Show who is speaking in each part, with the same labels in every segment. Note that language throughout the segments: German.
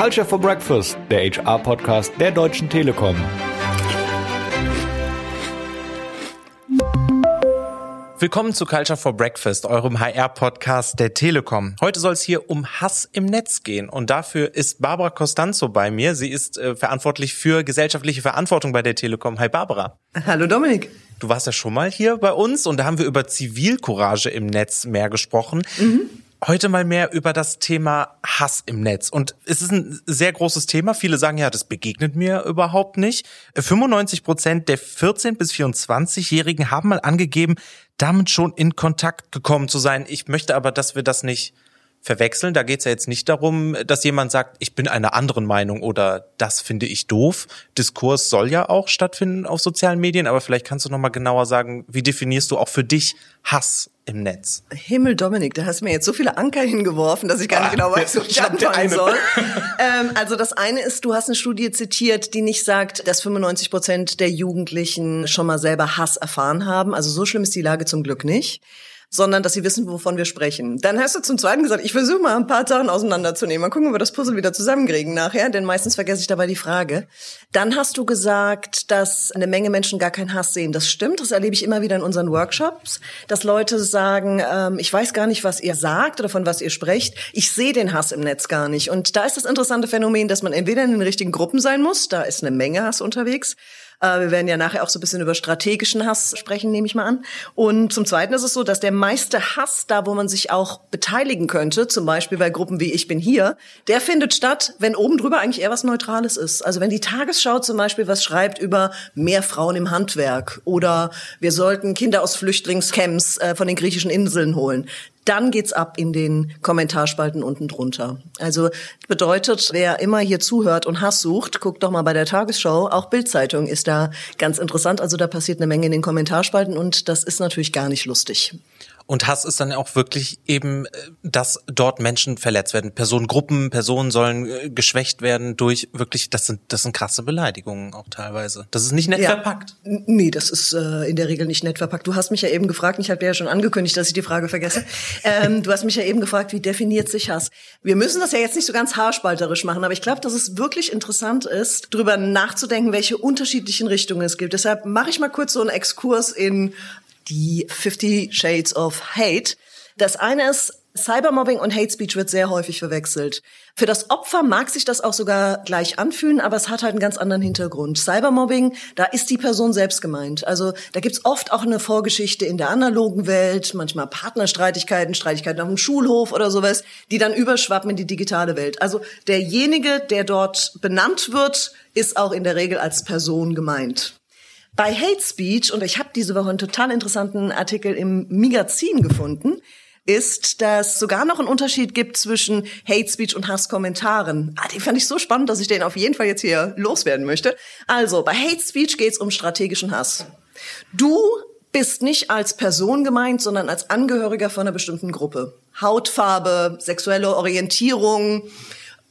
Speaker 1: Culture for Breakfast, der HR-Podcast der Deutschen Telekom.
Speaker 2: Willkommen zu Culture for Breakfast, eurem HR-Podcast der Telekom. Heute soll es hier um Hass im Netz gehen und dafür ist Barbara Costanzo bei mir. Sie ist äh, verantwortlich für gesellschaftliche Verantwortung bei der Telekom. Hi Barbara.
Speaker 3: Hallo Dominik.
Speaker 2: Du warst ja schon mal hier bei uns und da haben wir über Zivilcourage im Netz mehr gesprochen. Mhm. Heute mal mehr über das Thema Hass im Netz. Und es ist ein sehr großes Thema. Viele sagen ja, das begegnet mir überhaupt nicht. 95 Prozent der 14- bis 24-Jährigen haben mal angegeben, damit schon in Kontakt gekommen zu sein. Ich möchte aber, dass wir das nicht verwechseln. Da geht es ja jetzt nicht darum, dass jemand sagt, ich bin einer anderen Meinung oder das finde ich doof. Diskurs soll ja auch stattfinden auf sozialen Medien, aber vielleicht kannst du noch mal genauer sagen, wie definierst du auch für dich Hass im Netz?
Speaker 3: Himmel, Dominik, da hast du mir jetzt so viele Anker hingeworfen, dass ich gar nicht ah, genau weiß, wo ich anfangen soll. ähm, also das eine ist, du hast eine Studie zitiert, die nicht sagt, dass 95 Prozent der Jugendlichen schon mal selber Hass erfahren haben. Also so schlimm ist die Lage zum Glück nicht sondern dass sie wissen, wovon wir sprechen. Dann hast du zum Zweiten gesagt, ich versuche mal ein paar Sachen auseinanderzunehmen. Mal gucken, ob wir das Puzzle wieder zusammenkriegen nachher, denn meistens vergesse ich dabei die Frage. Dann hast du gesagt, dass eine Menge Menschen gar keinen Hass sehen. Das stimmt, das erlebe ich immer wieder in unseren Workshops, dass Leute sagen, ähm, ich weiß gar nicht, was ihr sagt oder von was ihr sprecht. Ich sehe den Hass im Netz gar nicht. Und da ist das interessante Phänomen, dass man entweder in den richtigen Gruppen sein muss, da ist eine Menge Hass unterwegs, äh, wir werden ja nachher auch so ein bisschen über strategischen Hass sprechen, nehme ich mal an. Und zum Zweiten ist es so, dass der meiste Hass da, wo man sich auch beteiligen könnte, zum Beispiel bei Gruppen wie Ich bin hier, der findet statt, wenn oben drüber eigentlich eher was Neutrales ist. Also wenn die Tagesschau zum Beispiel was schreibt über mehr Frauen im Handwerk oder wir sollten Kinder aus Flüchtlingscamps äh, von den griechischen Inseln holen, dann geht's ab in den Kommentarspalten unten drunter. Also bedeutet, wer immer hier zuhört und Hass sucht, guckt doch mal bei der Tagesschau. Auch Bildzeitung ist da ganz interessant. Also da passiert eine Menge in den Kommentarspalten und das ist natürlich gar nicht lustig.
Speaker 2: Und Hass ist dann auch wirklich eben, äh, dass dort Menschen verletzt werden. Personengruppen, Personen sollen äh, geschwächt werden durch wirklich, das sind, das sind krasse Beleidigungen auch teilweise. Das ist nicht nett ja. verpackt.
Speaker 3: Nee, das ist äh, in der Regel nicht nett verpackt. Du hast mich ja eben gefragt, ich habe dir ja schon angekündigt, dass ich die Frage vergesse. ähm, du hast mich ja eben gefragt, wie definiert sich Hass? Wir müssen das ja jetzt nicht so ganz haarspalterisch machen, aber ich glaube, dass es wirklich interessant ist, darüber nachzudenken, welche unterschiedlichen Richtungen es gibt. Deshalb mache ich mal kurz so einen Exkurs in die 50 Shades of Hate. Das eine ist, Cybermobbing und Hate Speech wird sehr häufig verwechselt. Für das Opfer mag sich das auch sogar gleich anfühlen, aber es hat halt einen ganz anderen Hintergrund. Cybermobbing, da ist die Person selbst gemeint. Also da gibt's oft auch eine Vorgeschichte in der analogen Welt, manchmal Partnerstreitigkeiten, Streitigkeiten auf dem Schulhof oder sowas, die dann überschwappen in die digitale Welt. Also derjenige, der dort benannt wird, ist auch in der Regel als Person gemeint. Bei Hate Speech, und ich habe diese Woche einen total interessanten Artikel im Magazin gefunden, ist, dass sogar noch einen Unterschied gibt zwischen Hate Speech und Hasskommentaren. Ah, den fand ich so spannend, dass ich den auf jeden Fall jetzt hier loswerden möchte. Also, bei Hate Speech geht es um strategischen Hass. Du bist nicht als Person gemeint, sondern als Angehöriger von einer bestimmten Gruppe. Hautfarbe, sexuelle Orientierung,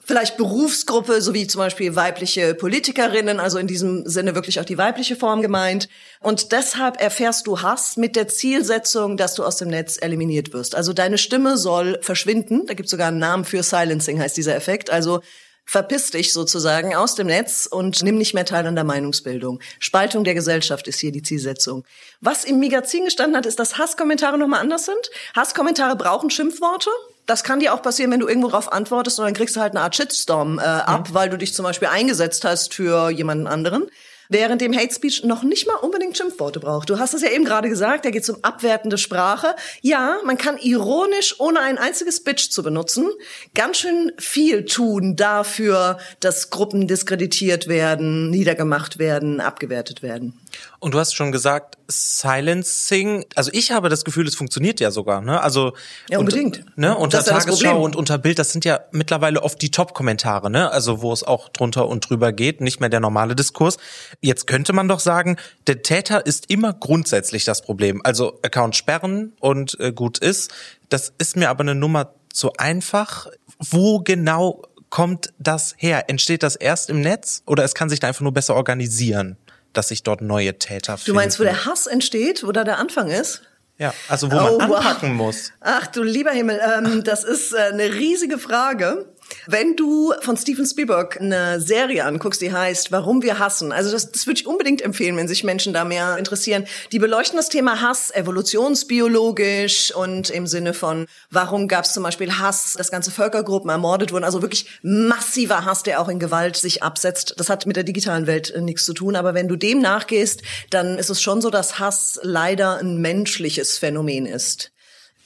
Speaker 3: vielleicht Berufsgruppe, so wie zum Beispiel weibliche Politikerinnen, also in diesem Sinne wirklich auch die weibliche Form gemeint. Und deshalb erfährst du Hass mit der Zielsetzung, dass du aus dem Netz eliminiert wirst. Also deine Stimme soll verschwinden. Da gibt es sogar einen Namen für Silencing, heißt dieser Effekt. Also verpiss dich sozusagen aus dem Netz und nimm nicht mehr teil an der Meinungsbildung. Spaltung der Gesellschaft ist hier die Zielsetzung. Was im Magazin gestanden hat, ist, dass Hasskommentare nochmal anders sind. Hasskommentare brauchen Schimpfworte das kann dir auch passieren, wenn du irgendwo drauf antwortest und dann kriegst du halt eine Art Shitstorm äh, ab, mhm. weil du dich zum Beispiel eingesetzt hast für jemanden anderen. Während dem Hate Speech noch nicht mal unbedingt Schimpfworte braucht. Du hast es ja eben gerade gesagt, da geht es um abwertende Sprache. Ja, man kann ironisch, ohne ein einziges Bitch zu benutzen, ganz schön viel tun dafür, dass Gruppen diskreditiert werden, niedergemacht werden, abgewertet werden.
Speaker 2: Und du hast schon gesagt, Silencing, also ich habe das Gefühl, es funktioniert ja sogar, ne? Also
Speaker 3: ja, unbedingt.
Speaker 2: Und, ne? Unter Tagesschau und unter Bild, das sind ja mittlerweile oft die Top-Kommentare, ne? Also wo es auch drunter und drüber geht, nicht mehr der normale Diskurs. Jetzt könnte man doch sagen, der Täter ist immer grundsätzlich das Problem. Also Account sperren und äh, gut ist. Das ist mir aber eine Nummer zu einfach. Wo genau kommt das her? Entsteht das erst im Netz oder es kann sich da einfach nur besser organisieren? Dass sich dort neue Täter finden.
Speaker 3: Du meinst, wo der Hass entsteht, wo da der Anfang ist?
Speaker 2: Ja, also wo man oh, anpacken wow. muss.
Speaker 3: Ach du lieber Himmel, ähm, das ist äh, eine riesige Frage. Wenn du von Steven Spielberg eine Serie anguckst, die heißt Warum wir hassen, also das, das würde ich unbedingt empfehlen, wenn sich Menschen da mehr interessieren. Die beleuchten das Thema Hass evolutionsbiologisch und im Sinne von, warum gab es zum Beispiel Hass, dass ganze Völkergruppen ermordet wurden, also wirklich massiver Hass, der auch in Gewalt sich absetzt. Das hat mit der digitalen Welt äh, nichts zu tun, aber wenn du dem nachgehst, dann ist es schon so, dass Hass leider ein menschliches Phänomen ist.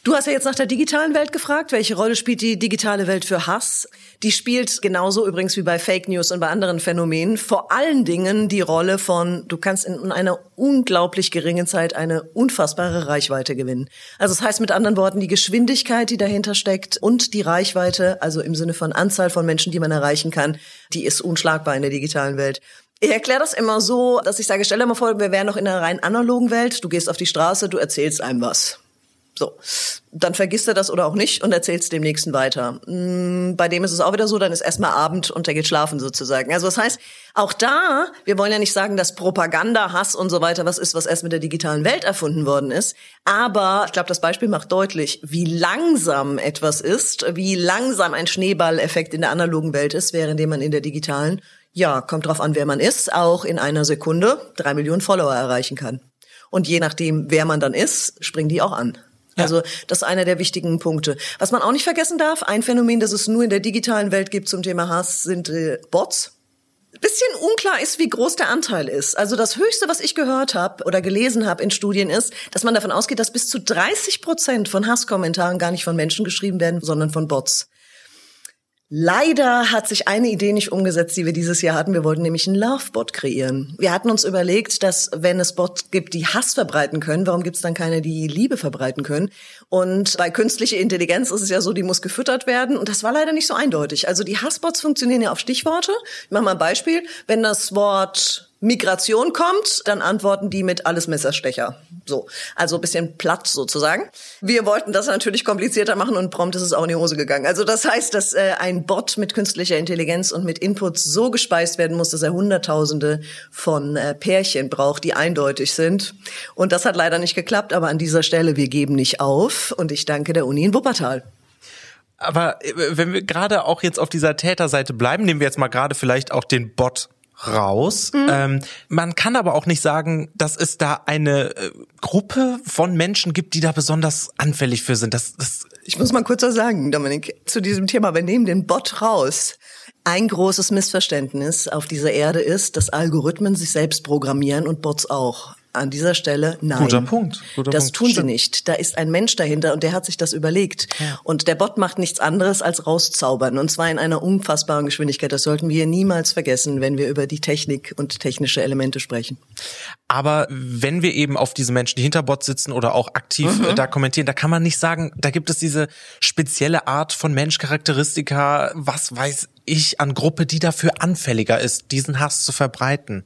Speaker 3: Du hast ja jetzt nach der digitalen Welt gefragt. Welche Rolle spielt die digitale Welt für Hass? Die spielt genauso übrigens wie bei Fake News und bei anderen Phänomenen vor allen Dingen die Rolle von, du kannst in einer unglaublich geringen Zeit eine unfassbare Reichweite gewinnen. Also das heißt mit anderen Worten, die Geschwindigkeit, die dahinter steckt und die Reichweite, also im Sinne von Anzahl von Menschen, die man erreichen kann, die ist unschlagbar in der digitalen Welt. Ich erkläre das immer so, dass ich sage, stell dir mal vor, wir wären noch in einer rein analogen Welt. Du gehst auf die Straße, du erzählst einem was. So, dann vergisst er das oder auch nicht und erzählt es dem Nächsten weiter. Mm, bei dem ist es auch wieder so, dann ist erstmal Abend und der geht schlafen sozusagen. Also das heißt, auch da, wir wollen ja nicht sagen, dass Propaganda, Hass und so weiter was ist, was erst mit der digitalen Welt erfunden worden ist. Aber ich glaube, das Beispiel macht deutlich, wie langsam etwas ist, wie langsam ein Schneeballeffekt in der analogen Welt ist, während man in der digitalen, ja, kommt drauf an, wer man ist, auch in einer Sekunde drei Millionen Follower erreichen kann. Und je nachdem, wer man dann ist, springen die auch an. Also das ist einer der wichtigen Punkte. Was man auch nicht vergessen darf, ein Phänomen, das es nur in der digitalen Welt gibt zum Thema Hass, sind äh, Bots. Bisschen unklar ist, wie groß der Anteil ist. Also das Höchste, was ich gehört habe oder gelesen habe in Studien ist, dass man davon ausgeht, dass bis zu 30 Prozent von Hasskommentaren gar nicht von Menschen geschrieben werden, sondern von Bots. Leider hat sich eine Idee nicht umgesetzt, die wir dieses Jahr hatten. Wir wollten nämlich einen Lovebot kreieren. Wir hatten uns überlegt, dass wenn es Bots gibt, die Hass verbreiten können, warum gibt es dann keine, die Liebe verbreiten können? Und bei künstlicher Intelligenz ist es ja so, die muss gefüttert werden. Und das war leider nicht so eindeutig. Also die Hassbots funktionieren ja auf Stichworte. Ich mache mal ein Beispiel. Wenn das Wort Migration kommt, dann antworten die mit alles Messerstecher. So, also bisschen platt sozusagen. Wir wollten das natürlich komplizierter machen und prompt ist es auch in die Hose gegangen. Also das heißt, dass äh, ein Bot mit künstlicher Intelligenz und mit Inputs so gespeist werden muss, dass er Hunderttausende von äh, Pärchen braucht, die eindeutig sind. Und das hat leider nicht geklappt, aber an dieser Stelle, wir geben nicht auf und ich danke der Uni in Wuppertal.
Speaker 2: Aber äh, wenn wir gerade auch jetzt auf dieser Täterseite bleiben, nehmen wir jetzt mal gerade vielleicht auch den Bot raus. Mhm. Ähm, man kann aber auch nicht sagen, dass es da eine äh, Gruppe von Menschen gibt, die da besonders anfällig für sind. Das, das
Speaker 3: ich muss mal kurz was sagen, Dominik, zu diesem Thema. Wir nehmen den Bot raus. Ein großes Missverständnis auf dieser Erde ist, dass Algorithmen sich selbst programmieren und Bots auch an dieser Stelle nein.
Speaker 2: Guter Punkt. Guter
Speaker 3: das
Speaker 2: Punkt.
Speaker 3: tun Stimmt. sie nicht. Da ist ein Mensch dahinter und der hat sich das überlegt. Ja. Und der Bot macht nichts anderes als rauszaubern und zwar in einer unfassbaren Geschwindigkeit. Das sollten wir niemals vergessen, wenn wir über die Technik und technische Elemente sprechen.
Speaker 2: Aber wenn wir eben auf diese Menschen, die hinter Bots sitzen oder auch aktiv mhm. Äh, da kommentieren, da kann man nicht sagen, da gibt es diese spezielle Art von Menschcharakteristika, was weiß ich, an Gruppe, die dafür anfälliger ist, diesen Hass zu verbreiten.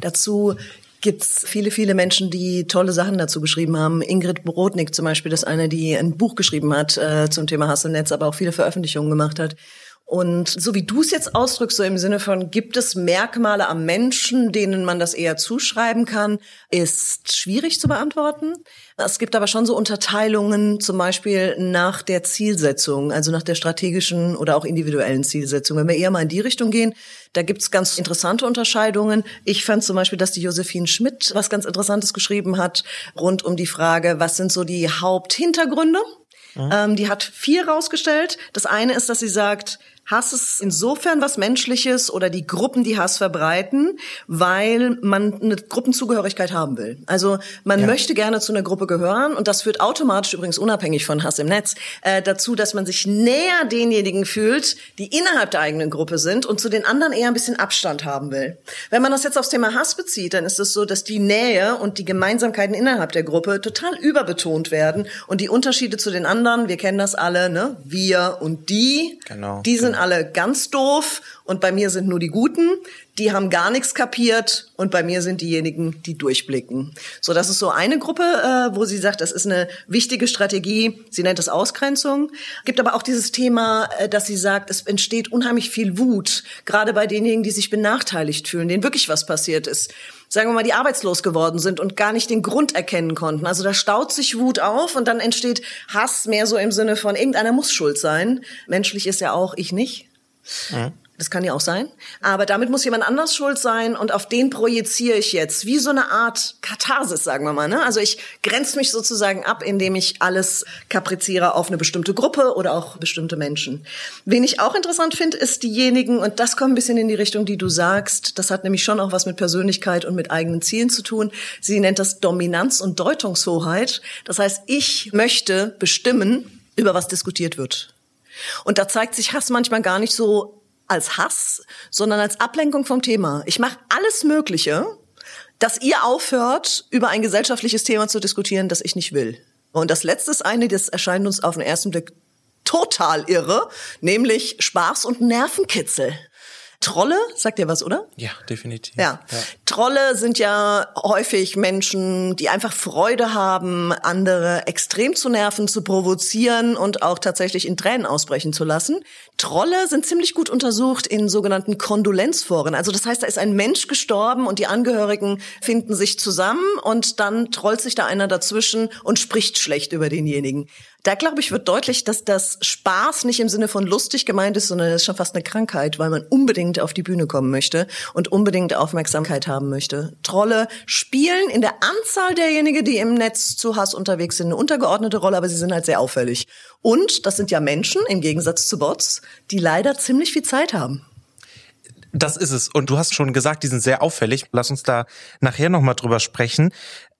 Speaker 3: Dazu gibt's viele, viele Menschen, die tolle Sachen dazu geschrieben haben. Ingrid Brodnik zum Beispiel, das eine, die ein Buch geschrieben hat äh, zum Thema Hass im Netz, aber auch viele Veröffentlichungen gemacht hat. Und so wie du es jetzt ausdrückst, so im Sinne von, gibt es Merkmale am Menschen, denen man das eher zuschreiben kann, ist schwierig zu beantworten. Es gibt aber schon so Unterteilungen, zum Beispiel nach der Zielsetzung, also nach der strategischen oder auch individuellen Zielsetzung. Wenn wir eher mal in die Richtung gehen, da gibt's ganz interessante Unterscheidungen. Ich fand zum Beispiel, dass die Josephine Schmidt was ganz Interessantes geschrieben hat rund um die Frage, was sind so die Haupthintergründe? Mhm. Ähm, die hat vier rausgestellt. Das eine ist, dass sie sagt, Hass ist insofern was Menschliches oder die Gruppen, die Hass verbreiten, weil man eine Gruppenzugehörigkeit haben will. Also man ja. möchte gerne zu einer Gruppe gehören und das führt automatisch übrigens unabhängig von Hass im Netz äh, dazu, dass man sich näher denjenigen fühlt, die innerhalb der eigenen Gruppe sind und zu den anderen eher ein bisschen Abstand haben will. Wenn man das jetzt aufs Thema Hass bezieht, dann ist es so, dass die Nähe und die Gemeinsamkeiten innerhalb der Gruppe total überbetont werden und die Unterschiede zu den anderen, wir kennen das alle, ne, wir und die,
Speaker 2: genau,
Speaker 3: die sind alle ganz doof und bei mir sind nur die Guten, die haben gar nichts kapiert und bei mir sind diejenigen, die durchblicken. So, das ist so eine Gruppe, äh, wo sie sagt, das ist eine wichtige Strategie. Sie nennt es Ausgrenzung. Gibt aber auch dieses Thema, äh, dass sie sagt, es entsteht unheimlich viel Wut, gerade bei denjenigen, die sich benachteiligt fühlen, denen wirklich was passiert ist. Sagen wir mal, die arbeitslos geworden sind und gar nicht den Grund erkennen konnten. Also da staut sich Wut auf und dann entsteht Hass mehr so im Sinne von irgendeiner muss schuld sein. Menschlich ist ja auch ich nicht. Mhm. Das kann ja auch sein. Aber damit muss jemand anders schuld sein und auf den projiziere ich jetzt. Wie so eine Art Katharsis, sagen wir mal. Ne? Also ich grenze mich sozusagen ab, indem ich alles kapriziere auf eine bestimmte Gruppe oder auch bestimmte Menschen. Wen ich auch interessant finde, ist diejenigen, und das kommt ein bisschen in die Richtung, die du sagst, das hat nämlich schon auch was mit Persönlichkeit und mit eigenen Zielen zu tun. Sie nennt das Dominanz und Deutungshoheit. Das heißt, ich möchte bestimmen, über was diskutiert wird. Und da zeigt sich Hass manchmal gar nicht so als Hass, sondern als Ablenkung vom Thema. Ich mache alles Mögliche, dass ihr aufhört, über ein gesellschaftliches Thema zu diskutieren, das ich nicht will. Und das letzte ist eine, das erscheint uns auf den ersten Blick total irre, nämlich Spaß und Nervenkitzel. Trolle, sagt ihr was, oder?
Speaker 2: Ja, definitiv.
Speaker 3: Ja. ja. Trolle sind ja häufig Menschen, die einfach Freude haben, andere extrem zu nerven, zu provozieren und auch tatsächlich in Tränen ausbrechen zu lassen. Trolle sind ziemlich gut untersucht in sogenannten Kondolenzforen. Also das heißt, da ist ein Mensch gestorben und die Angehörigen finden sich zusammen und dann trollt sich da einer dazwischen und spricht schlecht über denjenigen. Da glaube ich, wird deutlich, dass das Spaß nicht im Sinne von lustig gemeint ist, sondern es ist schon fast eine Krankheit, weil man unbedingt auf die Bühne kommen möchte und unbedingt Aufmerksamkeit haben möchte. Trolle spielen in der Anzahl derjenigen, die im Netz zu Hass unterwegs sind, eine untergeordnete Rolle, aber sie sind halt sehr auffällig. Und das sind ja Menschen, im Gegensatz zu Bots, die leider ziemlich viel Zeit haben.
Speaker 2: Das ist es. Und du hast schon gesagt, die sind sehr auffällig. Lass uns da nachher nochmal drüber sprechen.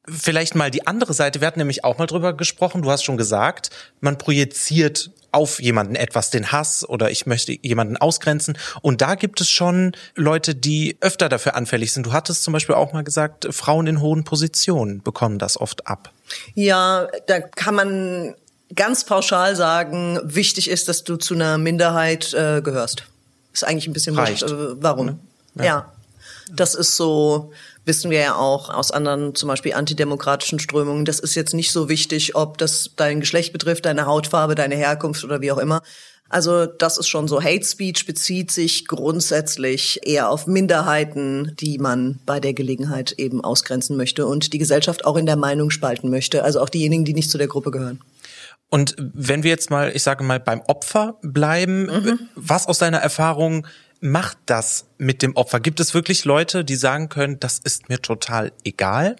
Speaker 2: Vielleicht mal die andere Seite. Wir hatten nämlich auch mal drüber gesprochen. Du hast schon gesagt, man projiziert auf jemanden etwas, den Hass oder ich möchte jemanden ausgrenzen. Und da gibt es schon Leute, die öfter dafür anfällig sind. Du hattest zum Beispiel auch mal gesagt, Frauen in hohen Positionen bekommen das oft ab.
Speaker 3: Ja, da kann man ganz pauschal sagen, wichtig ist, dass du zu einer Minderheit äh, gehörst. Ist eigentlich ein bisschen
Speaker 2: Reicht.
Speaker 3: Wurscht, äh, warum?
Speaker 2: Ne?
Speaker 3: Ja. ja. Das ist so, wissen wir ja auch aus anderen, zum Beispiel antidemokratischen Strömungen. Das ist jetzt nicht so wichtig, ob das dein Geschlecht betrifft, deine Hautfarbe, deine Herkunft oder wie auch immer. Also das ist schon so. Hate Speech bezieht sich grundsätzlich eher auf Minderheiten, die man bei der Gelegenheit eben ausgrenzen möchte und die Gesellschaft auch in der Meinung spalten möchte. Also auch diejenigen, die nicht zu der Gruppe gehören.
Speaker 2: Und wenn wir jetzt mal, ich sage mal, beim Opfer bleiben, mhm. was aus deiner Erfahrung macht das mit dem Opfer? Gibt es wirklich Leute, die sagen können, das ist mir total egal?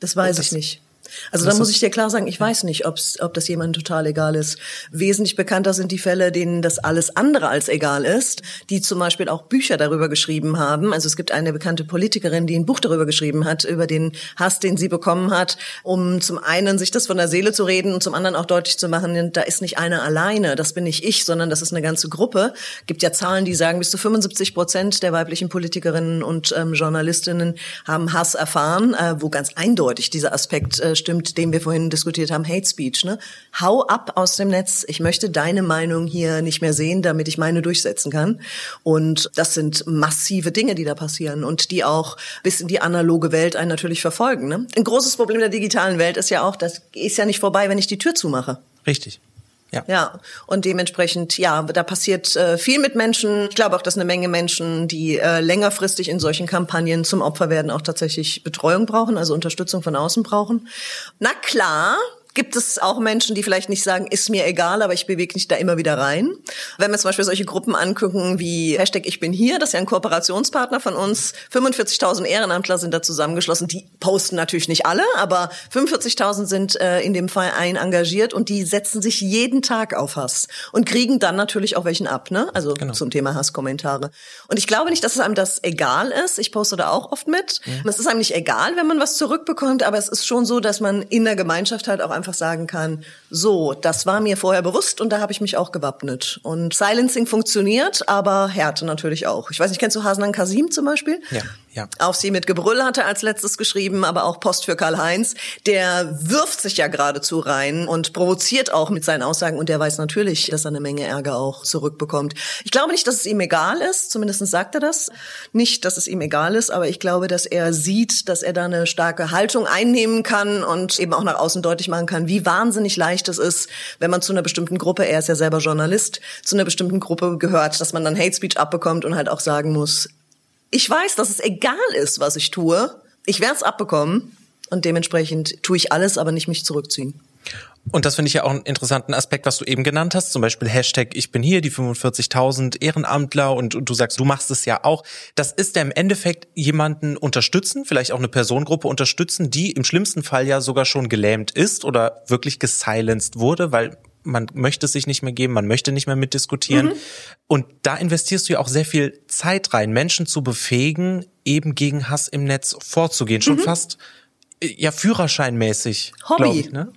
Speaker 3: Das weiß das, ich nicht. Also da muss ich dir klar sagen, ich weiß nicht, ob's, ob das jemandem total egal ist. Wesentlich bekannter sind die Fälle, denen das alles andere als egal ist, die zum Beispiel auch Bücher darüber geschrieben haben. Also es gibt eine bekannte Politikerin, die ein Buch darüber geschrieben hat, über den Hass, den sie bekommen hat, um zum einen sich das von der Seele zu reden und zum anderen auch deutlich zu machen, da ist nicht einer alleine, das bin nicht ich, sondern das ist eine ganze Gruppe. Gibt ja Zahlen, die sagen, bis zu 75 Prozent der weiblichen Politikerinnen und ähm, Journalistinnen haben Hass erfahren, äh, wo ganz eindeutig dieser Aspekt äh, stimmt, den wir vorhin diskutiert haben, Hate Speech. Ne? Hau ab aus dem Netz. Ich möchte deine Meinung hier nicht mehr sehen, damit ich meine durchsetzen kann. Und das sind massive Dinge, die da passieren und die auch bis in die analoge Welt einen natürlich verfolgen. Ne? Ein großes Problem der digitalen Welt ist ja auch, das ist ja nicht vorbei, wenn ich die Tür zumache.
Speaker 2: Richtig. Ja.
Speaker 3: ja, und dementsprechend, ja, da passiert äh, viel mit Menschen. Ich glaube auch, dass eine Menge Menschen, die äh, längerfristig in solchen Kampagnen zum Opfer werden, auch tatsächlich Betreuung brauchen, also Unterstützung von außen brauchen. Na klar, gibt es auch Menschen, die vielleicht nicht sagen, ist mir egal, aber ich bewege mich da immer wieder rein. Wenn wir zum Beispiel solche Gruppen angucken wie Hashtag Ich bin hier, das ist ja ein Kooperationspartner von uns. 45.000 Ehrenamtler sind da zusammengeschlossen. Die posten natürlich nicht alle, aber 45.000 sind äh, in dem Fall ein engagiert und die setzen sich jeden Tag auf Hass und kriegen dann natürlich auch welchen ab, ne? Also genau. zum Thema Hasskommentare. Und ich glaube nicht, dass es einem das egal ist. Ich poste da auch oft mit. Mhm. Es ist einem nicht egal, wenn man was zurückbekommt, aber es ist schon so, dass man in der Gemeinschaft halt auch einfach einfach sagen kann, so, das war mir vorher bewusst und da habe ich mich auch gewappnet. Und Silencing funktioniert, aber Härte natürlich auch. Ich weiß nicht, kennst du Hasan Kasim zum Beispiel?
Speaker 2: Ja. Ja.
Speaker 3: Auf sie mit Gebrüll hatte als letztes geschrieben, aber auch Post für Karl-Heinz. Der wirft sich ja geradezu rein und provoziert auch mit seinen Aussagen und der weiß natürlich, dass er eine Menge Ärger auch zurückbekommt. Ich glaube nicht, dass es ihm egal ist, zumindest sagt er das. Nicht, dass es ihm egal ist, aber ich glaube, dass er sieht, dass er da eine starke Haltung einnehmen kann und eben auch nach außen deutlich machen kann, wie wahnsinnig leicht es ist, wenn man zu einer bestimmten Gruppe, er ist ja selber Journalist, zu einer bestimmten Gruppe gehört, dass man dann Hate Speech abbekommt und halt auch sagen muss, ich weiß, dass es egal ist, was ich tue, Ich werde es abbekommen und dementsprechend tue ich alles, aber nicht mich zurückziehen.
Speaker 2: Und das finde ich ja auch einen interessanten Aspekt, was du eben genannt hast, zum Beispiel Hashtag Ich bin hier, die 45.000 Ehrenamtler und, und, du sagst, du machst es ja auch. Das ist ja im Endeffekt jemanden unterstützen, vielleicht auch eine Personengruppe unterstützen, die im schlimmsten Fall ja sogar schon gelähmt ist oder wirklich gesilenced wurde, weil man möchte es sich nicht mehr geben, man möchte nicht mehr mitdiskutieren. Mhm. Und da investierst du ja auch sehr viel Zeit rein, Menschen zu befähigen, eben gegen Hass im Netz vorzugehen. Schon mhm. fast ja führerscheinmäßig.
Speaker 3: Hobby. Ich, ne?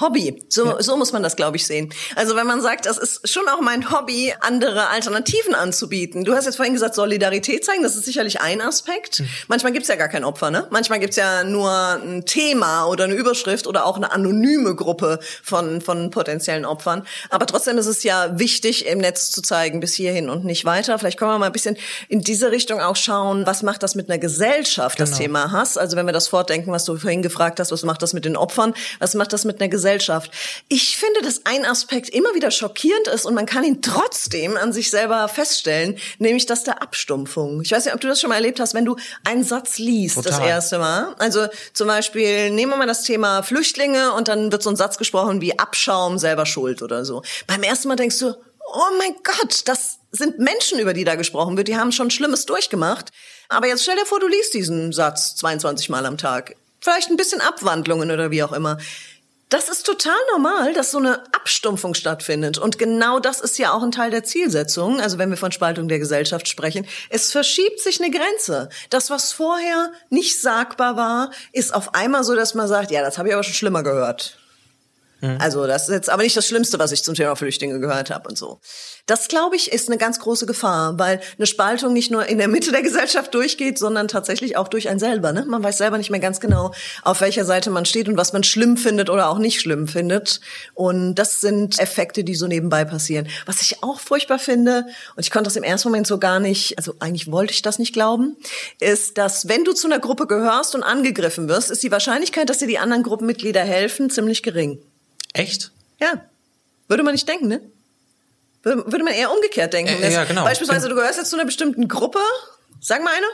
Speaker 3: Hobby. So, ja. so muss man das, glaube ich, sehen. Also wenn man sagt, das ist schon auch mein Hobby, andere Alternativen anzubieten. Du hast jetzt vorhin gesagt, Solidarität zeigen, das ist sicherlich ein Aspekt. Mhm. Manchmal gibt's ja gar kein Opfer, ne? Manchmal gibt's ja nur ein Thema oder eine Überschrift oder auch eine anonyme Gruppe von, von potenziellen Opfern. Aber trotzdem ist es ja wichtig, im Netz zu zeigen, bis hierhin und nicht weiter. Vielleicht können wir mal ein bisschen in diese Richtung auch schauen, was macht das mit einer Gesellschaft, genau. das Thema Hass? Also wenn wir das fortdenken, was du vorhin gefragt hast, was macht das mit den Opfern? Was macht das mit einer Gesellschaft? Gesellschaft. Ich finde, dass ein Aspekt immer wieder schockierend ist und man kann ihn trotzdem an sich selber feststellen, nämlich das der Abstumpfung. Ich weiß nicht, ob du das schon mal erlebt hast, wenn du einen Satz liest Total. das erste Mal. Also zum Beispiel, nehmen wir mal das Thema Flüchtlinge und dann wird so ein Satz gesprochen wie Abschaum, selber schuld oder so. Beim ersten Mal denkst du, oh mein Gott, das sind Menschen, über die da gesprochen wird, die haben schon Schlimmes durchgemacht. Aber jetzt stell dir vor, du liest diesen Satz 22 Mal am Tag. Vielleicht ein bisschen Abwandlungen oder wie auch immer. Das ist total normal, dass so eine Abstumpfung stattfindet. Und genau das ist ja auch ein Teil der Zielsetzung. Also wenn wir von Spaltung der Gesellschaft sprechen. Es verschiebt sich eine Grenze. Das, was vorher nicht sagbar war, ist auf einmal so, dass man sagt, ja, das habe ich aber schon schlimmer gehört. Mhm. Also das ist jetzt aber nicht das Schlimmste, was ich zum Thema Flüchtlinge gehört habe und so. Das, glaube ich, ist eine ganz große Gefahr, weil eine Spaltung nicht nur in der Mitte der Gesellschaft durchgeht, sondern tatsächlich auch durch einen selber. Ne? Man weiß selber nicht mehr ganz genau, auf welcher Seite man steht und was man schlimm findet oder auch nicht schlimm findet. Und das sind Effekte, die so nebenbei passieren. Was ich auch furchtbar finde, und ich konnte das im ersten Moment so gar nicht, also eigentlich wollte ich das nicht glauben, ist, dass wenn du zu einer Gruppe gehörst und angegriffen wirst, ist die Wahrscheinlichkeit, dass dir die anderen Gruppenmitglieder helfen, ziemlich gering.
Speaker 2: Echt?
Speaker 3: Ja. Würde man nicht denken, ne? Würde man eher umgekehrt denken.
Speaker 2: Äh, ja, genau.
Speaker 3: Beispielsweise, du gehörst jetzt zu einer bestimmten Gruppe. Sag mal eine.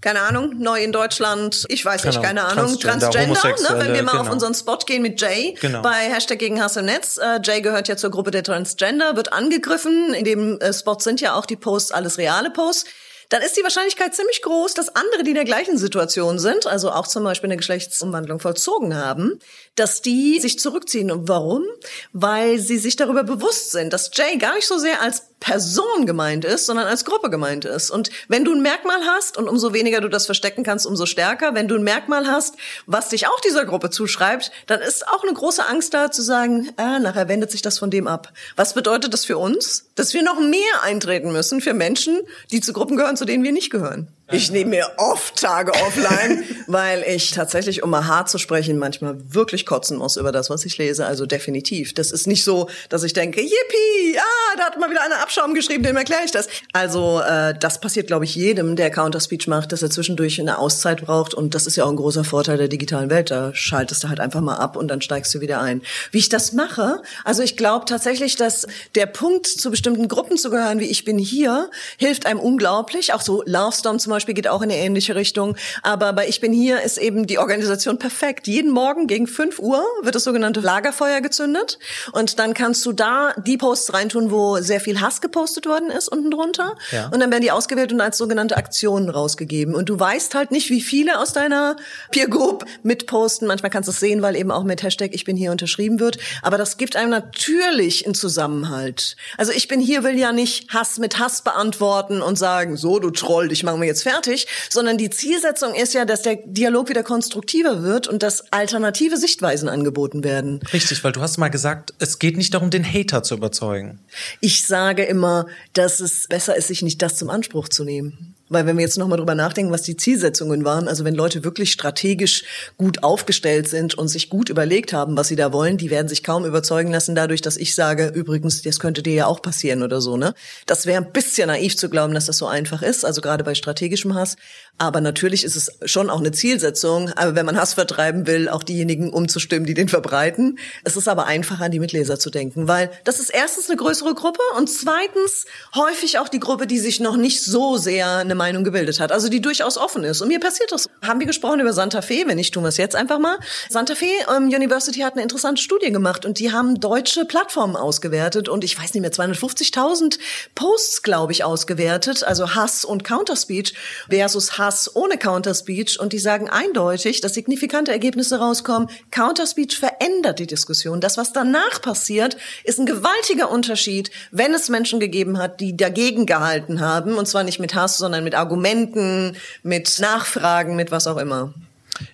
Speaker 3: Keine Ahnung, neu in Deutschland, ich weiß nicht, genau. keine Ahnung, Transgender, Transgender ne? wenn wir mal genau. auf unseren Spot gehen mit Jay genau. bei Hashtag gegen Hass im Netz. Äh, Jay gehört ja zur Gruppe der Transgender, wird angegriffen. In dem äh, Spot sind ja auch die Posts alles reale Posts dann ist die Wahrscheinlichkeit ziemlich groß, dass andere, die in der gleichen Situation sind, also auch zum Beispiel eine Geschlechtsumwandlung vollzogen haben, dass die sich zurückziehen. Und warum? Weil sie sich darüber bewusst sind, dass Jay gar nicht so sehr als Person gemeint ist, sondern als Gruppe gemeint ist. Und wenn du ein Merkmal hast, und umso weniger du das verstecken kannst, umso stärker, wenn du ein Merkmal hast, was dich auch dieser Gruppe zuschreibt, dann ist auch eine große Angst da zu sagen, ah, nachher wendet sich das von dem ab. Was bedeutet das für uns? Dass wir noch mehr eintreten müssen für Menschen, die zu Gruppen gehören, zu denen wir nicht gehören. Ich nehme mir oft Tage offline, weil ich tatsächlich, um mal hart zu sprechen, manchmal wirklich kotzen muss über das, was ich lese. Also definitiv. Das ist nicht so, dass ich denke, yippie, ah, da hat mal wieder einer Abschaum geschrieben, dem erkläre ich das. Also äh, das passiert, glaube ich, jedem, der Counterspeech macht, dass er zwischendurch eine Auszeit braucht. Und das ist ja auch ein großer Vorteil der digitalen Welt. Da schaltest du halt einfach mal ab und dann steigst du wieder ein. Wie ich das mache? Also ich glaube tatsächlich, dass der Punkt, zu bestimmten Gruppen zu gehören, wie ich bin hier, hilft einem unglaublich. Auch so Love Storm zum Beispiel Beispiel geht auch in eine ähnliche Richtung. Aber bei Ich bin hier ist eben die Organisation perfekt. Jeden Morgen gegen 5 Uhr wird das sogenannte Lagerfeuer gezündet. Und dann kannst du da die Posts reintun, wo sehr viel Hass gepostet worden ist unten drunter. Ja. Und dann werden die ausgewählt und als sogenannte Aktionen rausgegeben. Und du weißt halt nicht, wie viele aus deiner Peer Group mitposten. Manchmal kannst du es sehen, weil eben auch mit Hashtag Ich bin hier unterschrieben wird. Aber das gibt einem natürlich einen Zusammenhalt. Also ich bin hier will ja nicht Hass mit Hass beantworten und sagen, so du Troll, dich machen wir jetzt fertig fertig, sondern die Zielsetzung ist ja, dass der Dialog wieder konstruktiver wird und dass alternative Sichtweisen angeboten werden.
Speaker 2: Richtig, weil du hast mal gesagt, es geht nicht darum, den Hater zu überzeugen.
Speaker 3: Ich sage immer, dass es besser ist, sich nicht das zum Anspruch zu nehmen. Weil wenn wir jetzt nochmal drüber nachdenken, was die Zielsetzungen waren, also wenn Leute wirklich strategisch gut aufgestellt sind und sich gut überlegt haben, was sie da wollen, die werden sich kaum überzeugen lassen dadurch, dass ich sage, übrigens, das könnte dir ja auch passieren oder so, ne? Das wäre ein bisschen naiv zu glauben, dass das so einfach ist, also gerade bei strategischem Hass. Aber natürlich ist es schon auch eine Zielsetzung, aber wenn man Hass vertreiben will, auch diejenigen umzustimmen, die den verbreiten. Es ist aber einfacher, an die Mitleser zu denken, weil das ist erstens eine größere Gruppe und zweitens häufig auch die Gruppe, die sich noch nicht so sehr eine Meinung gebildet hat, also die durchaus offen ist. Und mir passiert das. Haben wir gesprochen über Santa Fe? Wenn nicht, tun wir es jetzt einfach mal. Santa Fe ähm, University hat eine interessante Studie gemacht und die haben deutsche Plattformen ausgewertet und ich weiß nicht mehr, 250.000 Posts, glaube ich, ausgewertet, also Hass und Counterspeech versus Hass ohne Counterspeech und die sagen eindeutig, dass signifikante Ergebnisse rauskommen. Counterspeech verändert die Diskussion. Das, was danach passiert, ist ein gewaltiger Unterschied, wenn es Menschen gegeben hat, die dagegen gehalten haben und zwar nicht mit Hass, sondern mit Argumenten, mit Nachfragen, mit was auch immer.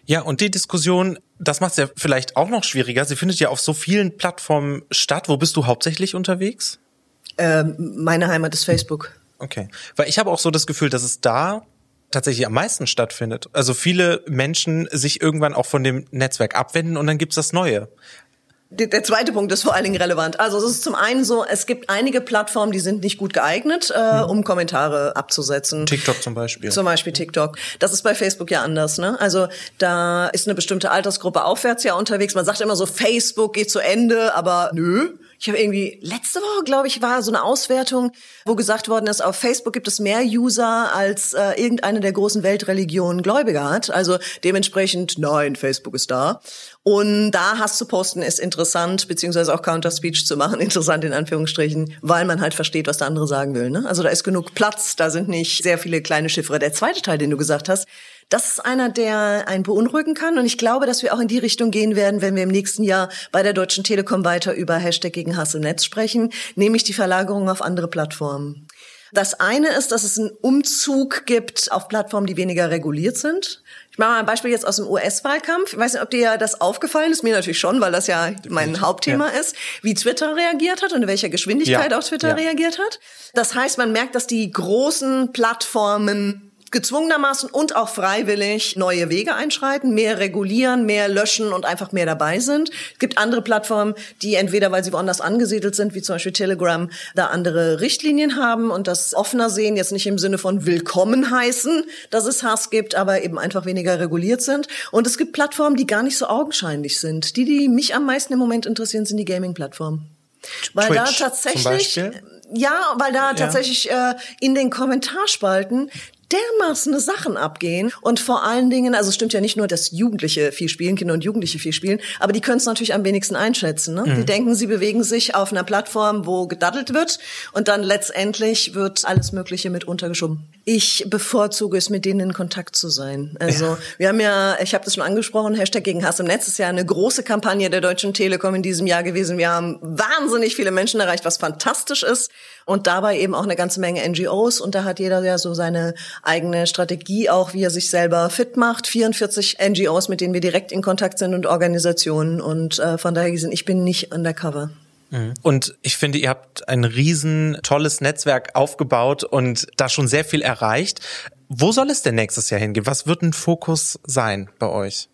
Speaker 2: Ja, und die Diskussion, das macht es ja vielleicht auch noch schwieriger. Sie findet ja auf so vielen Plattformen statt. Wo bist du hauptsächlich unterwegs?
Speaker 3: Ähm, meine Heimat ist Facebook.
Speaker 2: Okay. Weil ich habe auch so das Gefühl, dass es da tatsächlich am meisten stattfindet. Also viele Menschen sich irgendwann auch von dem Netzwerk abwenden und dann gibt's das Neue.
Speaker 3: Der zweite Punkt ist vor allen Dingen relevant. Also es ist zum einen so, es gibt einige Plattformen, die sind nicht gut geeignet, äh, um Kommentare abzusetzen.
Speaker 2: TikTok zum Beispiel.
Speaker 3: Zum Beispiel TikTok. Das ist bei Facebook ja anders. Ne? Also da ist eine bestimmte Altersgruppe aufwärts ja unterwegs. Man sagt immer so, Facebook geht zu Ende, aber nö. Ich habe irgendwie letzte Woche, glaube ich, war so eine Auswertung, wo gesagt worden ist, auf Facebook gibt es mehr User als äh, irgendeine der großen Weltreligionen Gläubige hat. Also dementsprechend, nein, Facebook ist da. Und da Hass zu posten ist interessant, beziehungsweise auch Counter-Speech zu machen, interessant in Anführungsstrichen, weil man halt versteht, was der andere sagen will. Ne? Also da ist genug Platz, da sind nicht sehr viele kleine Chiffre. Der zweite Teil, den du gesagt hast, das ist einer, der einen beunruhigen kann. Und ich glaube, dass wir auch in die Richtung gehen werden, wenn wir im nächsten Jahr bei der Deutschen Telekom weiter über Hashtag gegen Hass im Netz sprechen, nämlich die Verlagerung auf andere Plattformen. Das eine ist, dass es einen Umzug gibt auf Plattformen, die weniger reguliert sind. Ich mache mal ein Beispiel jetzt aus dem US-Wahlkampf. Ich weiß nicht, ob dir das aufgefallen ist, mir natürlich schon, weil das ja mein Hauptthema ja. ist, wie Twitter reagiert hat und in welcher Geschwindigkeit ja. auf Twitter ja. reagiert hat. Das heißt, man merkt, dass die großen Plattformen gezwungenermaßen und auch freiwillig neue Wege einschreiten, mehr regulieren, mehr löschen und einfach mehr dabei sind. Es gibt andere Plattformen, die entweder, weil sie woanders angesiedelt sind, wie zum Beispiel Telegram, da andere Richtlinien haben und das offener sehen, jetzt nicht im Sinne von willkommen heißen, dass es Hass gibt, aber eben einfach weniger reguliert sind. Und es gibt Plattformen, die gar nicht so augenscheinlich sind. Die, die mich am meisten im Moment interessieren, sind die Gaming-Plattformen. Weil Twitch da tatsächlich, ja, weil da ja. tatsächlich äh, in den Kommentarspalten dermaßen Sachen abgehen und vor allen Dingen, also es stimmt ja nicht nur, dass Jugendliche viel spielen, Kinder und Jugendliche viel spielen, aber die können es natürlich am wenigsten einschätzen. Ne? Mhm. Die denken, sie bewegen sich auf einer Plattform, wo gedaddelt wird und dann letztendlich wird alles Mögliche mit untergeschoben. Ich bevorzuge es, mit denen in Kontakt zu sein. Also ja. wir haben ja, ich habe das schon angesprochen, Hashtag gegen Hass im Netz ist ja eine große Kampagne der Deutschen Telekom in diesem Jahr gewesen. Wir haben wahnsinnig viele Menschen erreicht, was fantastisch ist und dabei eben auch eine ganze Menge NGOs und da hat jeder ja so seine eigene Strategie auch, wie er sich selber fit macht. 44 NGOs, mit denen wir direkt in Kontakt sind und Organisationen und äh, von daher gesehen, ich bin nicht undercover.
Speaker 2: Mhm. Und ich finde, ihr habt ein riesen tolles Netzwerk aufgebaut und da schon sehr viel erreicht. Wo soll es denn nächstes Jahr hingehen? Was wird ein Fokus sein bei euch?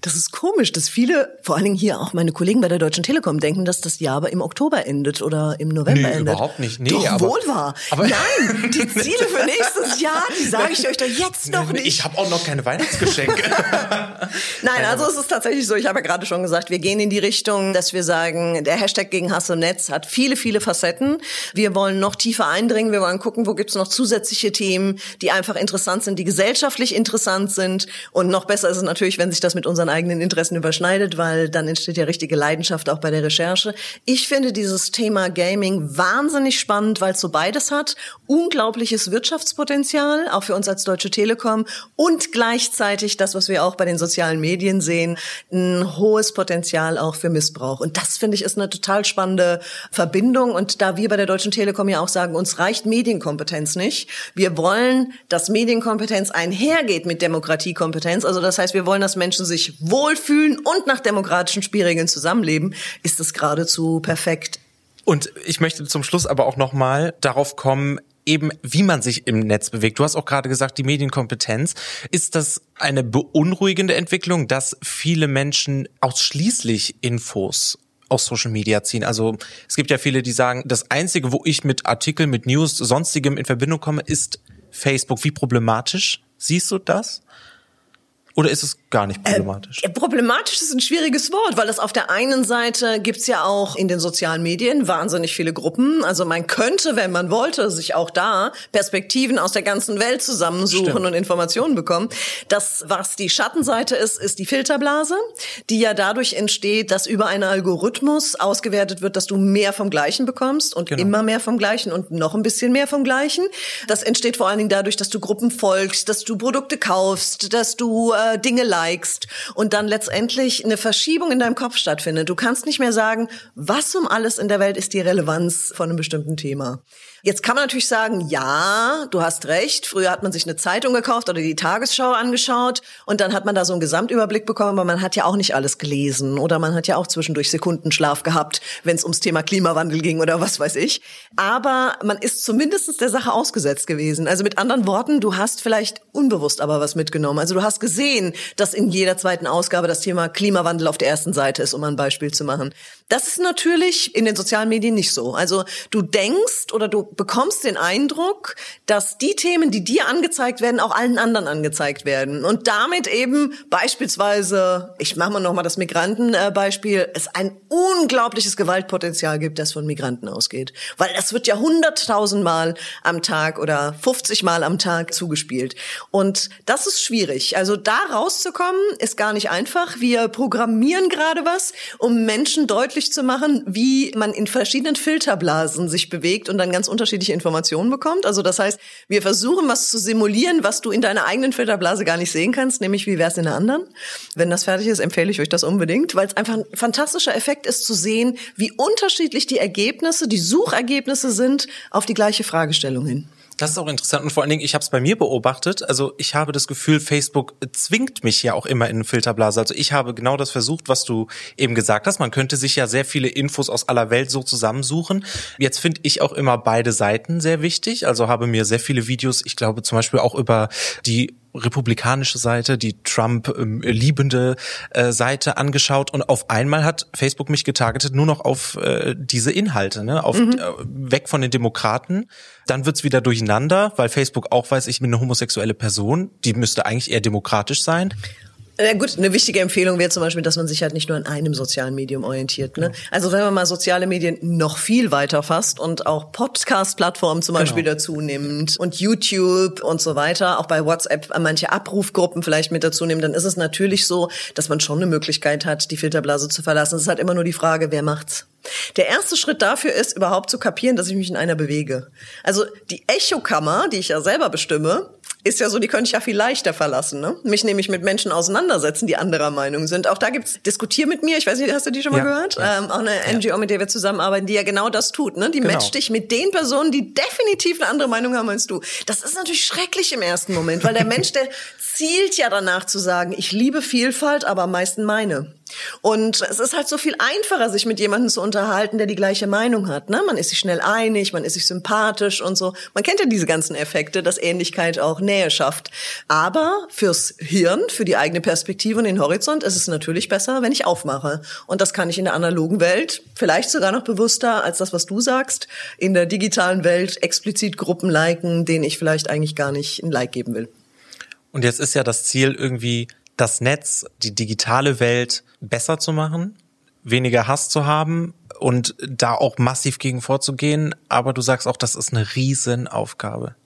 Speaker 3: Das ist komisch, dass viele, vor allen Dingen hier auch meine Kollegen bei der Deutschen Telekom, denken, dass das Jahr aber im Oktober endet oder im November nee, endet.
Speaker 2: überhaupt nicht. Nee,
Speaker 3: doch, aber, wohl wahr. Aber Nein, die Ziele für nächstes Jahr, die sage ich euch doch jetzt noch nicht.
Speaker 2: Ich habe auch noch keine Weihnachtsgeschenke.
Speaker 3: Nein, also es ist tatsächlich so, ich habe ja gerade schon gesagt, wir gehen in die Richtung, dass wir sagen, der Hashtag gegen Hass im Netz hat viele, viele Facetten. Wir wollen noch tiefer eindringen, wir wollen gucken, wo gibt's noch zusätzliche Themen, die einfach interessant sind, die gesellschaftlich interessant sind. Und noch besser ist es natürlich, wenn sich das mit mit unseren eigenen Interessen überschneidet, weil dann entsteht ja richtige Leidenschaft auch bei der Recherche. Ich finde dieses Thema Gaming wahnsinnig spannend, weil es so beides hat. Unglaubliches Wirtschaftspotenzial, auch für uns als Deutsche Telekom und gleichzeitig das, was wir auch bei den sozialen Medien sehen, ein hohes Potenzial auch für Missbrauch. Und das finde ich ist eine total spannende Verbindung. Und da wir bei der Deutschen Telekom ja auch sagen, uns reicht Medienkompetenz nicht. Wir wollen, dass Medienkompetenz einhergeht mit Demokratiekompetenz. Also das heißt, wir wollen, dass Menschen sich wohlfühlen und nach demokratischen Spielregeln zusammenleben, ist es geradezu perfekt.
Speaker 2: Und ich möchte zum Schluss aber auch nochmal darauf kommen, eben wie man sich im Netz bewegt. Du hast auch gerade gesagt, die Medienkompetenz. Ist das eine beunruhigende Entwicklung, dass viele Menschen ausschließlich Infos aus Social Media ziehen. Also es gibt ja viele, die sagen, das Einzige, wo ich mit Artikeln, mit News, sonstigem in Verbindung komme, ist Facebook. Wie problematisch siehst du das? Oder ist es gar nicht problematisch?
Speaker 3: Äh, problematisch ist ein schwieriges Wort, weil es auf der einen Seite gibt's ja auch in den sozialen Medien wahnsinnig viele Gruppen. Also man könnte, wenn man wollte, sich auch da Perspektiven aus der ganzen Welt zusammensuchen Stimmt. und Informationen bekommen. Das, was die Schattenseite ist, ist die Filterblase, die ja dadurch entsteht, dass über einen Algorithmus ausgewertet wird, dass du mehr vom Gleichen bekommst und genau. immer mehr vom Gleichen und noch ein bisschen mehr vom Gleichen. Das entsteht vor allen Dingen dadurch, dass du Gruppen folgst, dass du Produkte kaufst, dass du äh, äh, Dinge likest und dann letztendlich eine Verschiebung in deinem Kopf stattfindet. Du kannst nicht mehr sagen, was um alles in der Welt ist die Relevanz von einem bestimmten Thema. Jetzt kann man natürlich sagen, ja, du hast recht. Früher hat man sich eine Zeitung gekauft oder die Tagesschau angeschaut und dann hat man da so einen Gesamtüberblick bekommen, aber man hat ja auch nicht alles gelesen oder man hat ja auch zwischendurch Sekundenschlaf gehabt, wenn es ums Thema Klimawandel ging oder was weiß ich. Aber man ist zumindest der Sache ausgesetzt gewesen. Also mit anderen Worten, du hast vielleicht unbewusst aber was mitgenommen. Also du hast gesehen, dass in jeder zweiten Ausgabe das Thema Klimawandel auf der ersten Seite ist, um ein Beispiel zu machen. Das ist natürlich in den sozialen Medien nicht so. Also du denkst oder du bekommst den Eindruck, dass die Themen, die dir angezeigt werden, auch allen anderen angezeigt werden. Und damit eben beispielsweise, ich mache mal nochmal das Migrantenbeispiel, es ein unglaubliches Gewaltpotenzial gibt, das von Migranten ausgeht. Weil das wird ja hunderttausendmal am Tag oder 50 Mal am Tag zugespielt. Und das ist schwierig. Also da rauszukommen, ist gar nicht einfach. Wir programmieren gerade was, um Menschen deutlich zu machen, wie man in verschiedenen Filterblasen sich bewegt und dann ganz unterschiedliche Informationen bekommt. Also das heißt, wir versuchen was zu simulieren, was du in deiner eigenen Filterblase gar nicht sehen kannst, nämlich wie wäre es in der anderen. Wenn das fertig ist, empfehle ich euch das unbedingt, weil es einfach ein fantastischer Effekt ist zu sehen, wie unterschiedlich die Ergebnisse, die Suchergebnisse sind auf die gleiche Fragestellung hin.
Speaker 2: Das ist auch interessant und vor allen Dingen, ich habe es bei mir beobachtet. Also ich habe das Gefühl, Facebook zwingt mich ja auch immer in eine Filterblase. Also ich habe genau das versucht, was du eben gesagt hast. Man könnte sich ja sehr viele Infos aus aller Welt so zusammensuchen. Jetzt finde ich auch immer beide Seiten sehr wichtig. Also habe mir sehr viele Videos, ich glaube zum Beispiel auch über die republikanische Seite, die Trump ähm, liebende äh, Seite angeschaut und auf einmal hat Facebook mich getargetet nur noch auf äh, diese Inhalte, ne? auf, mhm. äh, weg von den Demokraten. Dann wird's wieder durcheinander, weil Facebook auch weiß, ich bin eine homosexuelle Person, die müsste eigentlich eher demokratisch sein.
Speaker 3: Ja gut, eine wichtige Empfehlung wäre zum Beispiel, dass man sich halt nicht nur an einem sozialen Medium orientiert. Ne? Also wenn man mal soziale Medien noch viel weiter fasst und auch Podcast-Plattformen zum Beispiel genau. dazu nimmt und YouTube und so weiter, auch bei WhatsApp manche Abrufgruppen vielleicht mit dazu nimmt, dann ist es natürlich so, dass man schon eine Möglichkeit hat, die Filterblase zu verlassen. Es ist halt immer nur die Frage, wer macht's? Der erste Schritt dafür ist, überhaupt zu kapieren, dass ich mich in einer bewege. Also die Echokammer, die ich ja selber bestimme, ist ja so, die könnte ich ja viel leichter verlassen. Ne? Mich nämlich mit Menschen auseinandersetzen, die anderer Meinung sind. Auch da gibt's Diskutier mit mir, ich weiß nicht, hast du die schon mal ja, gehört? Ja. Ähm, auch eine NGO, mit der wir zusammenarbeiten, die ja genau das tut. Ne? Die genau. matcht dich mit den Personen, die definitiv eine andere Meinung haben als du. Das ist natürlich schrecklich im ersten Moment, weil der Mensch, der zielt ja danach zu sagen, ich liebe Vielfalt, aber am meisten meine. Und es ist halt so viel einfacher, sich mit jemandem zu unterhalten, der die gleiche Meinung hat. Ne? Man ist sich schnell einig, man ist sich sympathisch und so. Man kennt ja diese ganzen Effekte, dass Ähnlichkeit auch Nähe schafft. Aber fürs Hirn, für die eigene Perspektive und den Horizont ist es natürlich besser, wenn ich aufmache. Und das kann ich in der analogen Welt vielleicht sogar noch bewusster als das, was du sagst, in der digitalen Welt explizit Gruppen liken, denen ich vielleicht eigentlich gar nicht ein Like geben will.
Speaker 2: Und jetzt ist ja das Ziel irgendwie das Netz, die digitale Welt besser zu machen, weniger Hass zu haben und da auch massiv gegen vorzugehen. Aber du sagst auch, das ist eine Riesenaufgabe.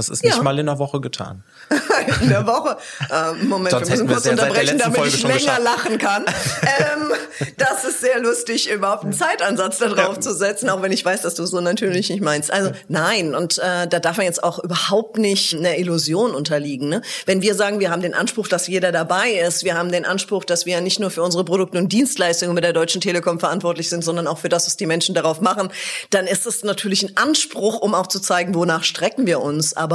Speaker 2: Das ist nicht ja. mal in einer Woche getan.
Speaker 3: in der Woche. Ähm, Moment, Sonst wir müssen kurz unterbrechen, damit Folge ich länger geschafft. lachen kann. ähm, das ist sehr lustig, überhaupt einen Zeitansatz da drauf ja. zu setzen, auch wenn ich weiß, dass du so natürlich nicht meinst. Also nein, und äh, da darf man jetzt auch überhaupt nicht einer Illusion unterliegen. Ne? Wenn wir sagen, wir haben den Anspruch, dass jeder dabei ist, wir haben den Anspruch, dass wir nicht nur für unsere Produkte und Dienstleistungen mit der Deutschen Telekom verantwortlich sind, sondern auch für das, was die Menschen darauf machen, dann ist es natürlich ein Anspruch, um auch zu zeigen, wonach strecken wir uns aber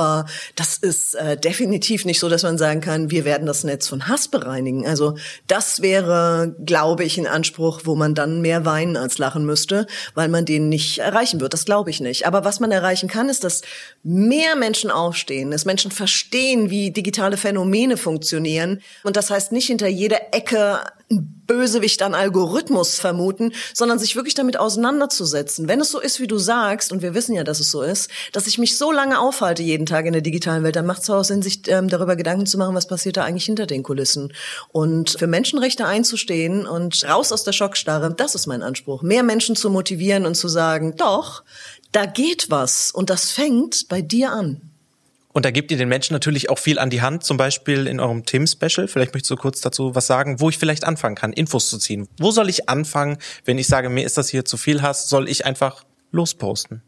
Speaker 3: das ist äh, definitiv nicht so, dass man sagen kann, wir werden das Netz von Hass bereinigen. Also das wäre, glaube ich, ein Anspruch, wo man dann mehr weinen als lachen müsste, weil man den nicht erreichen wird. Das glaube ich nicht. Aber was man erreichen kann, ist, dass mehr Menschen aufstehen, dass Menschen verstehen, wie digitale Phänomene funktionieren. Und das heißt nicht hinter jeder Ecke Bösewicht an Algorithmus vermuten, sondern sich wirklich damit auseinanderzusetzen. Wenn es so ist, wie du sagst, und wir wissen ja, dass es so ist, dass ich mich so lange aufhalte jeden Tag in der digitalen Welt, dann macht es auch Sinn, sich ähm, darüber Gedanken zu machen, was passiert da eigentlich hinter den Kulissen. Und für Menschenrechte einzustehen und raus aus der Schockstarre, das ist mein Anspruch. Mehr Menschen zu motivieren und zu sagen, doch, da geht was und das fängt bei dir an.
Speaker 2: Und da gebt ihr den Menschen natürlich auch viel an die Hand, zum Beispiel in eurem Themen-Special. Vielleicht möchtest du kurz dazu was sagen, wo ich vielleicht anfangen kann, Infos zu ziehen. Wo soll ich anfangen, wenn ich sage, mir ist das hier zu viel Hass, soll ich einfach losposten?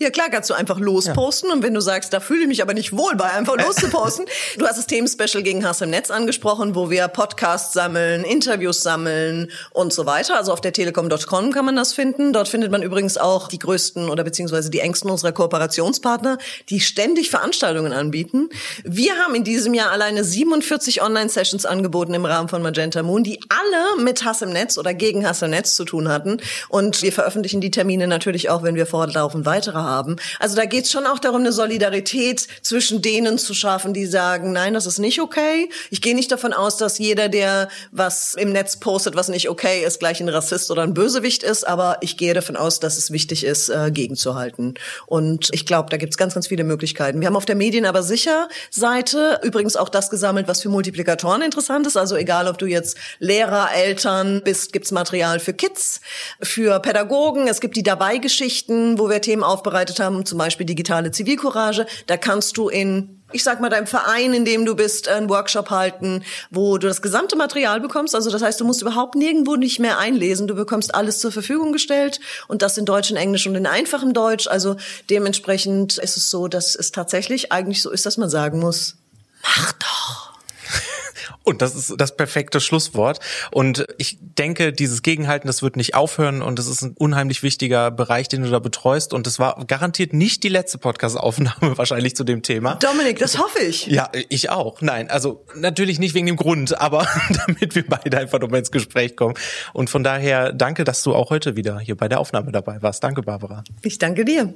Speaker 3: Ja klar, kannst du einfach losposten ja. und wenn du sagst, da fühle ich mich aber nicht wohl bei, einfach loszuposten. du hast das Themen-Special gegen Hass im Netz angesprochen, wo wir Podcasts sammeln, Interviews sammeln und so weiter. Also auf der telekom.com kann man das finden. Dort findet man übrigens auch die größten oder beziehungsweise die engsten unserer Kooperationspartner, die ständig Veranstaltungen anbieten. Wir haben in diesem Jahr alleine 47 Online-Sessions angeboten im Rahmen von Magenta Moon, die alle mit Hass im Netz oder gegen Hass im Netz zu tun hatten. Und wir veröffentlichen die Termine natürlich auch, wenn wir fortlaufend weitere haben. Also da geht es schon auch darum, eine Solidarität zwischen denen zu schaffen, die sagen, nein, das ist nicht okay. Ich gehe nicht davon aus, dass jeder, der was im Netz postet, was nicht okay ist, gleich ein Rassist oder ein Bösewicht ist, aber ich gehe davon aus, dass es wichtig ist, äh, gegenzuhalten. Und ich glaube, da gibt es ganz, ganz viele Möglichkeiten. Wir haben auf der Medien aber sicher Seite übrigens auch das gesammelt, was für Multiplikatoren interessant ist. Also egal, ob du jetzt Lehrer, Eltern bist, gibt's Material für Kids, für Pädagogen. Es gibt die Dabei-Geschichten, wo wir Themen aufbereiten vorbereitet haben, zum Beispiel digitale Zivilcourage. Da kannst du in ich sag mal, deinem Verein, in dem du bist, einen Workshop halten, wo du das gesamte Material bekommst. Also das heißt, du musst überhaupt nirgendwo nicht mehr einlesen. Du bekommst alles zur Verfügung gestellt und das in Deutsch, in Englisch und in einfachem Deutsch. Also dementsprechend ist es so, dass es tatsächlich eigentlich so ist, dass man sagen muss, mach doch.
Speaker 2: Und das ist das perfekte Schlusswort. Und ich denke, dieses Gegenhalten, das wird nicht aufhören und es ist ein unheimlich wichtiger Bereich, den du da betreust. Und es war garantiert nicht die letzte Podcast-Aufnahme wahrscheinlich zu dem Thema.
Speaker 3: Dominik, das hoffe ich.
Speaker 2: Ja, ich auch. Nein, also natürlich nicht wegen dem Grund, aber damit wir beide einfach nochmal ins Gespräch kommen. Und von daher danke, dass du auch heute wieder hier bei der Aufnahme dabei warst. Danke, Barbara.
Speaker 3: Ich danke dir.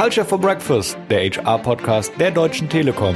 Speaker 1: Culture for Breakfast, der HR-Podcast der Deutschen Telekom.